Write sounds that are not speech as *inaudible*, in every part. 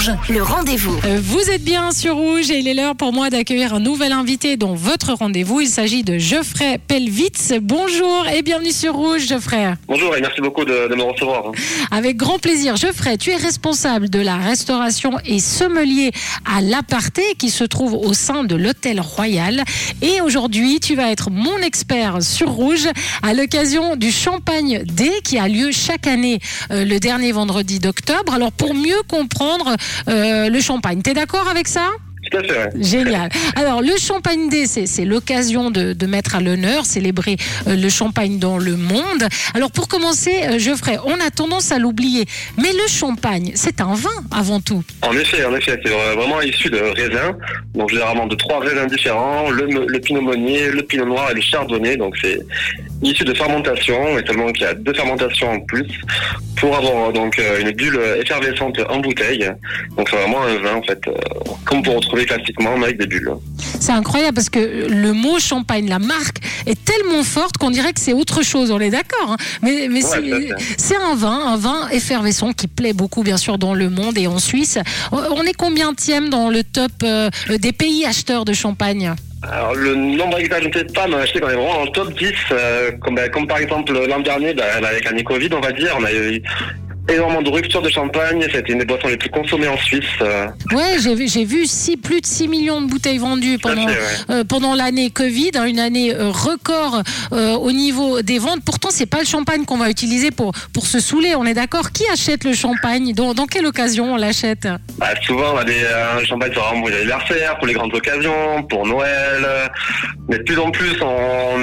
Rouge, le rendez-vous. Euh, Vous êtes bien sur Rouge et il est l'heure pour moi d'accueillir un nouvel invité dans votre rendez-vous. Il s'agit de Geoffrey Pelvitz. Bonjour et bienvenue sur Rouge, Geoffrey. Bonjour et merci beaucoup de, de me recevoir. Avec grand plaisir. Geoffrey, tu es responsable de la restauration et sommelier à l'Aparté qui se trouve au sein de l'Hôtel Royal. Et aujourd'hui, tu vas être mon expert sur Rouge à l'occasion du Champagne D qui a lieu chaque année euh, le dernier vendredi d'octobre. Alors pour mieux comprendre euh, le champagne, tu es d'accord avec ça. Génial. Alors, le Champagne Day, c'est l'occasion de, de mettre à l'honneur, célébrer euh, le champagne dans le monde. Alors, pour commencer, euh, Geoffrey, on a tendance à l'oublier. Mais le champagne, c'est un vin avant tout. En effet, en effet, c'est euh, vraiment issu de raisins, donc généralement de trois raisins différents, le, le pinot meunier, le pinot noir et le chardonnay. Donc c'est issu de fermentation, et seulement qu'il y a deux fermentations en plus pour avoir euh, donc euh, une bulle effervescente en bouteille. Donc c'est vraiment un vin en fait, euh, comme peut retrouver classiquement mais avec des bulles. C'est incroyable parce que le mot champagne, la marque, est tellement forte qu'on dirait que c'est autre chose. On est d'accord. hein. mais mais Ouais, c'est- un vin, un vin effervescent qui plaît beaucoup, bien sûr, dans le monde et en Suisse. On est combien dans le top des pays acheteurs de champagne? Alors le nombre exact, je ne sais pas, mais je sais qu'on vraiment dans le top 10, euh, comme, bah, comme par exemple l'an dernier, bah, avec l'année Covid, on va dire, on a eu énormément de ruptures de champagne, c'était une des boissons les plus consommées en Suisse. euh, Ouais, j'ai vu, j'ai vu six, plus de 6 millions de bouteilles vendues à pendant, fait, ouais. euh, pendant l'année Covid, hein, une année euh, record euh, au niveau des ventes. Pourtant, c'est pas le champagne qu'on va utiliser pour, pour se saouler, on est d'accord Qui achète le champagne? Dans, dans quelle occasion on l'achète? Bah, souvent, on a des euh, champagnes sur les anniversaires, pour les grandes occasions, pour Noël. mais de plus en plus, on,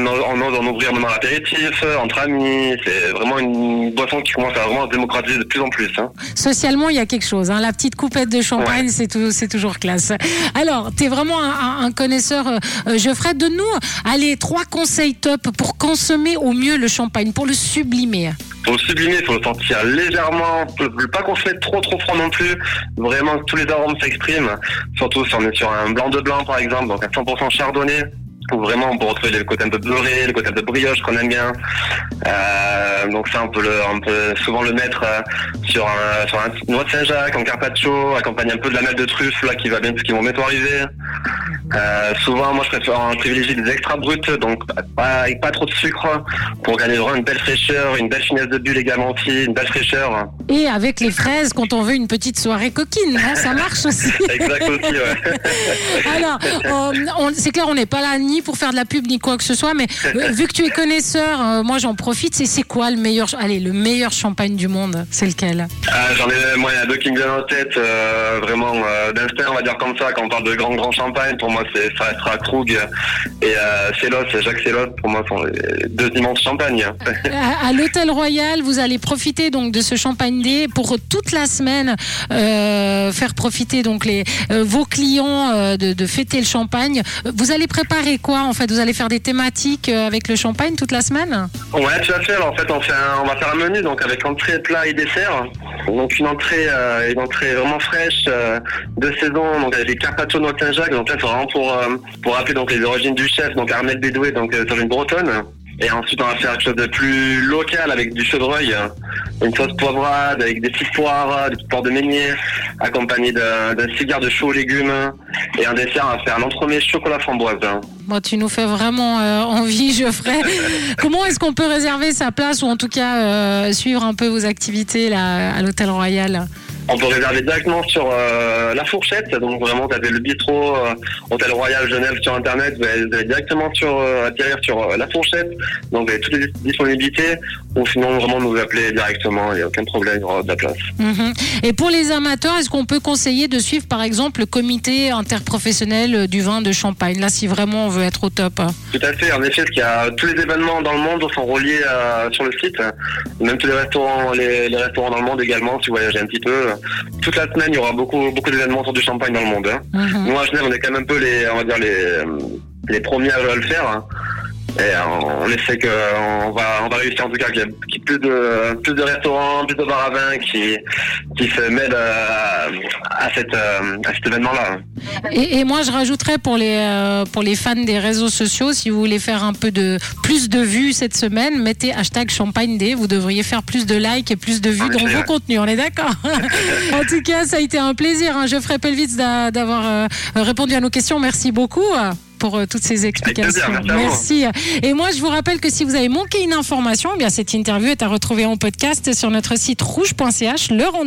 on ose en ouvrir maintenant l'apéritif, euh, entre amis. C'est vraiment une boisson qui commence à vraiment se démocratiser de plus en plus. Hein. Socialement, il y a quelque chose. hein. La petite coupette de champagne, c'est tou- c'est toujours classe. Alors, tu es vraiment un, connaisseur, euh, euh, Geoffrey. Donne-nous allez, trois conseils top pour consommer au mieux le champagne, pour le sublimer. Pour le sublimer, il faut le sentir légèrement, pas qu'on se mette trop trop froid non plus. Vraiment que tous les arômes s'expriment. Surtout si on est sur un blanc de blanc par exemple, donc un 100% chardonnay. Où vraiment on peut retrouver le côté un peu beurré, le côté un peu brioche qu'on aime bien. Euh, donc ça on peut, le, on peut souvent le mettre euh, sur un, sur un noix de Saint-Jacques en carpaccio, accompagné un peu de la meule de truffe là qui va bien, qui vont bientôt arriver. Euh, souvent moi je préfère privilégier des extra bruts, donc pas, avec pas trop de sucre pour gagner vraiment une belle fraîcheur, une belle finesse de bulle également aussi, une belle fraîcheur. Et avec les fraises, quand on veut une petite soirée coquine, hein, ça marche aussi. *laughs* Exact aussi, ouais. *laughs* Alors, c'est clair, on n'est pas là ni pour faire de la pub ni quoi que ce soit, mais euh, vu que tu es connaisseur, euh, moi j'en profite. C'est c'est quoi le meilleur, allez, le meilleur champagne du monde? C'est lequel? Ah, J'en ai, moi, il y a deux qui me viennent en tête, euh, vraiment euh, d'instinct, on va dire comme ça, quand on parle de grand grand champagne, pour moi, c'est ça restera Krug et euh, Célos, Jacques Célos, pour moi, sont les deux immenses champagnes. *laughs* À, à l'hôtel Royal, vous allez profiter donc de ce champagne day pour toute la semaine euh, faire profiter donc les euh, vos clients euh, de, de fêter le champagne. Vous allez préparer en fait Vous allez faire des thématiques euh, avec le champagne toute la semaine Ouais, tout à fait. Alors, en fait, on, fait un- on va faire un menu donc avec entrée, plat et dessert. Donc une entrée, euh, une entrée vraiment fraîche euh, de saison, donc avec des carpaccio Saint-Jacques. Donc là, c'est vraiment pour pour rappeler donc les origines du chef, donc Armel Bédoué, donc sur une bretonne. Et ensuite, on va faire quelque chose de plus local avec du chevreuil, euh, une sauce poivrade avec des petites poires, des petites poires de meunier, accompagné d'un cigare de choux aux légumes. Et un dessert, on va faire un entremets chocolat framboise. Bon, tu nous fais vraiment euh, envie, Geoffrey. *laughs* Comment est-ce qu'on peut réserver sa place ou en tout cas euh, suivre un peu vos activités là, à l'hôtel Royal? On peut réserver directement sur euh, la fourchette, donc vraiment tapez le bistrot euh, Hôtel Royal Genève sur internet, vous allez, vous allez directement sur euh, atterrir sur euh, la fourchette, donc vous avez toutes les disponibilités, ou sinon vraiment nous appeler directement, il n'y a aucun problème, il y aura de la place. Mhm. Et pour les amateurs, est-ce qu'on peut conseiller de suivre par exemple le comité interprofessionnel du vin de Champagne? Là, si vraiment on veut être au top. Tout à fait, en effet, qu'il y a tous les événements dans le monde sont reliés euh, sur le site, même tous les restaurants, les, les restaurants dans le monde également, si vous voyagez un petit peu. Toute la semaine, il y aura beaucoup, beaucoup d'événements sur du champagne dans le monde. hein. Mhm. Nous, à Genève, on est quand même un peu les, on va dire les, les premiers à le faire. hein. Et on, on essaie que on va, on va réussir en tout cas qu'il y ait plus de, plus de restaurants, plus de bars à vin qui, qui se mêlent à, à à, cette, euh, à cet événement-là. Et, et moi, je rajouterais pour les, euh, pour les fans des réseaux sociaux, si vous voulez faire un peu de plus de vues cette semaine, mettez hashtag Champagne Day. Vous devriez faire plus de likes et plus de vues En dans vos contenus. On est d'accord *laughs* En tout cas, ça a été un plaisir. Hein. Geoffrey Pelvitz d'a- d'avoir euh, répondu à nos questions. Merci beaucoup. Pour euh, toutes ces explications. plaisir, merci. Et moi, je vous rappelle que si vous avez manqué une information, eh bien cette interview est à retrouver en podcast sur notre site rouge.ch. Le rendez